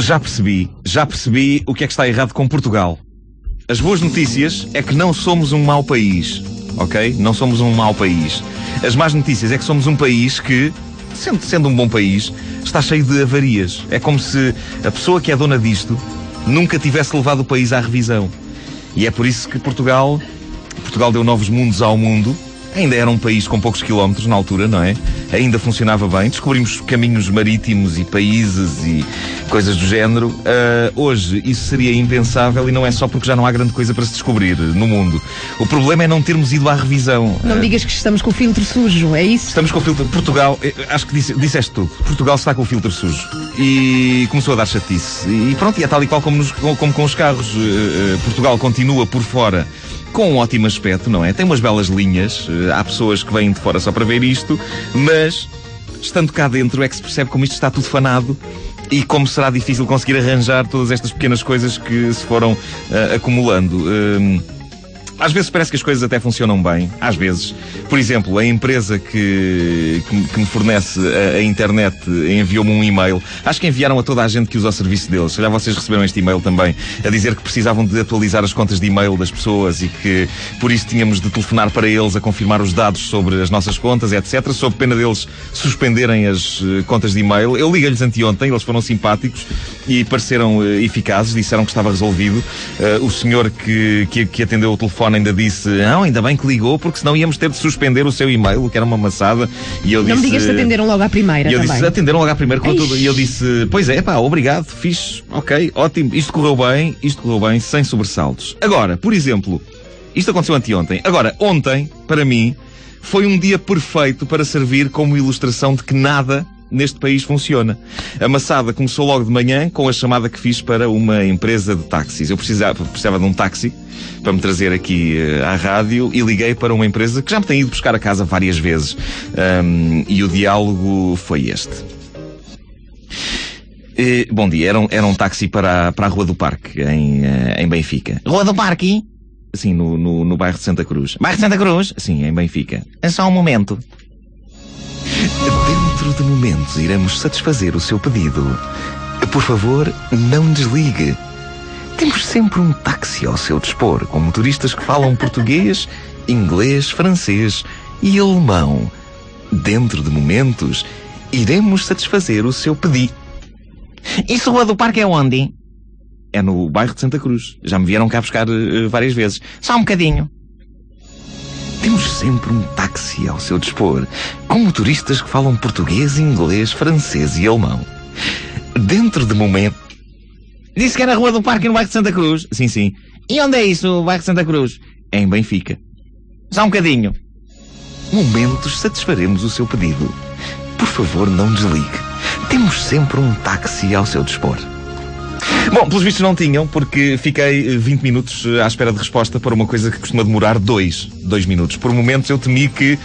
Já percebi, já percebi o que é que está errado com Portugal. As boas notícias é que não somos um mau país, ok? Não somos um mau país. As más notícias é que somos um país que, sendo, sendo um bom país, está cheio de avarias. É como se a pessoa que é dona disto nunca tivesse levado o país à revisão. E é por isso que Portugal, Portugal deu novos mundos ao mundo Ainda era um país com poucos quilómetros na altura, não é? Ainda funcionava bem. Descobrimos caminhos marítimos e países e coisas do género. Uh, hoje isso seria impensável e não é só porque já não há grande coisa para se descobrir no mundo. O problema é não termos ido à revisão. Não uh, digas que estamos com o filtro sujo, é isso? Estamos com o filtro. Portugal, eh, acho que disse, disseste tudo. Portugal está com o filtro sujo. E começou a dar chatice. E pronto, e é tal e qual como, nos, como com os carros. Uh, Portugal continua por fora com um ótimo aspecto, não é? Tem umas belas linhas, eh, há pessoas que vêm de fora só para ver isto, mas estando cá dentro é que se percebe como isto está tudo fanado e como será difícil conseguir arranjar todas estas pequenas coisas que se foram uh, acumulando. Uh, às vezes parece que as coisas até funcionam bem, às vezes. Por exemplo, a empresa que, que, que me fornece a, a internet enviou-me um e-mail. Acho que enviaram a toda a gente que usa o serviço deles. Já vocês receberam este e-mail também, a dizer que precisavam de atualizar as contas de e-mail das pessoas e que por isso tínhamos de telefonar para eles a confirmar os dados sobre as nossas contas, etc. Sob pena deles suspenderem as uh, contas de e-mail. Eu liguei-lhes anteontem, eles foram simpáticos e pareceram uh, eficazes, disseram que estava resolvido. Uh, o senhor que, que, que atendeu o telefone telefone ainda disse: Não, ainda bem que ligou, porque senão íamos ter de suspender o seu e-mail, que era uma maçada. E eu não disse, me digas que atenderam logo à primeira. E eu também. disse: Atenderam logo à primeira com tudo. E eu disse: Pois é, pá, obrigado, fiz, ok, ótimo, isto correu bem, isto correu bem, sem sobressaltos. Agora, por exemplo, isto aconteceu anteontem. Agora, ontem, para mim, foi um dia perfeito para servir como ilustração de que nada neste país funciona. A maçada começou logo de manhã com a chamada que fiz para uma empresa de táxis. Eu precisava, precisava de um táxi para me trazer aqui uh, à rádio e liguei para uma empresa que já me tem ido buscar a casa várias vezes. Um, e o diálogo foi este. Uh, bom dia, era um, era um táxi para, para a Rua do Parque, em, uh, em Benfica. Rua do Parque? Sim, no, no, no bairro de Santa Cruz. Bairro de Santa Cruz? Sim, em Benfica. É só um momento. Dentro de momentos iremos satisfazer o seu pedido. Por favor, não desligue. Temos sempre um táxi ao seu dispor, com motoristas que falam português, inglês, francês e alemão. Dentro de momentos, iremos satisfazer o seu pedido. Isso Rua do Parque é onde? É no bairro de Santa Cruz. Já me vieram cá buscar uh, várias vezes. Só um bocadinho. Temos sempre um táxi ao seu dispor, com motoristas que falam português, inglês, francês e alemão. Dentro de momento. Disse que era a Rua do Parque no bairro de Santa Cruz? Sim, sim. E onde é isso, o bairro de Santa Cruz? Em Benfica. Só um bocadinho. Momentos satisfaremos o seu pedido. Por favor, não desligue. Temos sempre um táxi ao seu dispor. Bom, pelos vistos não tinham, porque fiquei 20 minutos à espera de resposta para uma coisa que costuma demorar 2, 2 minutos. Por momentos eu temi que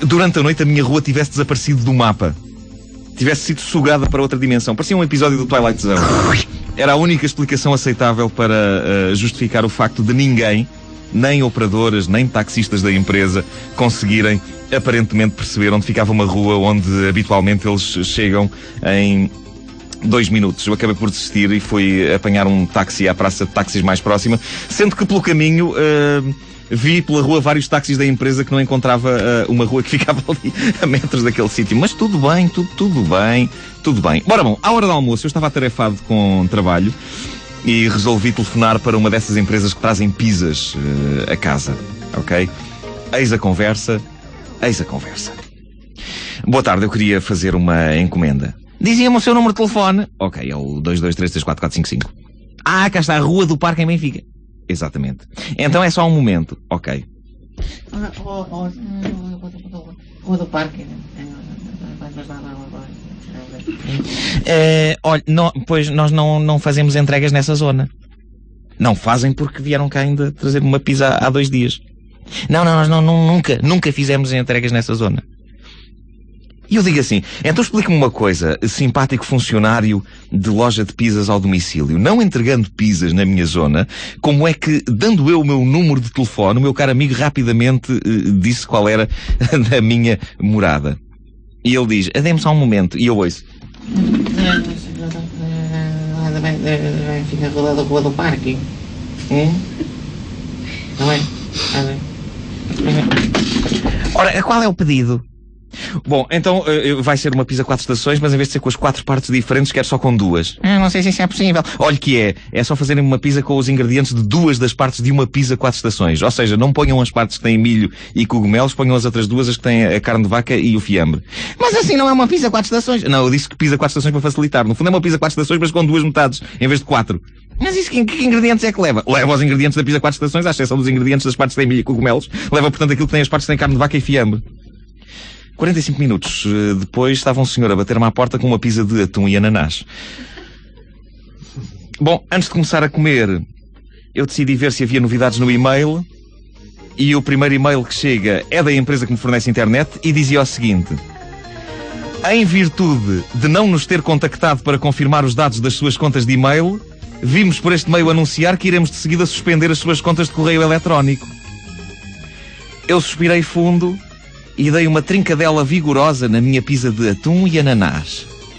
durante a noite a minha rua tivesse desaparecido do mapa. Tivesse sido sugada para outra dimensão. Parecia um episódio do Twilight Zone. Era a única explicação aceitável para uh, justificar o facto de ninguém, nem operadoras, nem taxistas da empresa, conseguirem aparentemente perceber onde ficava uma rua onde habitualmente eles chegam em dois minutos. Eu acabei por desistir e fui apanhar um táxi à praça de táxis mais próxima, sendo que pelo caminho. Uh, vi pela rua vários táxis da empresa que não encontrava uh, uma rua que ficava ali a metros daquele sítio. Mas tudo bem, tudo, tudo bem, tudo bem. Bora bom, à hora do almoço eu estava atarefado com trabalho e resolvi telefonar para uma dessas empresas que trazem pizzas uh, a casa, ok? Eis a conversa, eis a conversa. Boa tarde, eu queria fazer uma encomenda. Dizia-me o seu número de telefone. Ok, é o 2233445. Ah, cá está a Rua do Parque em Benfica. Exatamente. Então é só um momento. Ok. Rua do Parque. Olha, não, pois nós não, não fazemos entregas nessa zona. Não fazem porque vieram cá ainda trazer uma pizza há dois dias. Não, não, nós não, nunca, nunca fizemos entregas nessa zona. E eu digo assim, então explique-me uma coisa, simpático funcionário de loja de pizzas ao domicílio, não entregando pizzas na minha zona, como é que, dando eu o meu número de telefone, o meu caro amigo rapidamente uh, disse qual era a minha morada? E ele diz, dê-me só um momento, e eu ouço. ficar rodada a rua do parque. Hum? É? Ora, qual é o pedido? Bom, então uh, vai ser uma pizza quatro estações, mas em vez de ser com as quatro partes diferentes, quer só com duas. Ah, não sei se isso é possível. Olha que é, é só fazerem uma pizza com os ingredientes de duas das partes de uma pizza quatro estações. Ou seja, não ponham as partes que têm milho e cogumelos, ponham as outras duas, as que têm a carne de vaca e o fiambre. Mas assim não é uma pizza quatro estações. Não, eu disse que pizza quatro estações para facilitar. No fundo é uma pizza quatro estações, mas com duas metades, em vez de quatro. Mas isso que, que, ingredientes é que leva? Leva os ingredientes da pizza quatro estações, à exceção dos ingredientes das partes que têm milho e cogumelos. Leva, portanto, aquilo que tem as partes que têm carne de vaca e fiambre. 45 minutos eh, depois estava um senhor a bater-me à porta com uma pizza de atum e ananás. Bom, antes de começar a comer, eu decidi ver se havia novidades no e-mail. E o primeiro e-mail que chega é da empresa que me fornece internet e dizia o seguinte: Em virtude de não nos ter contactado para confirmar os dados das suas contas de e-mail, vimos por este meio anunciar que iremos de seguida suspender as suas contas de correio eletrónico. Eu suspirei fundo e dei uma trincadela vigorosa na minha pizza de atum e ananás.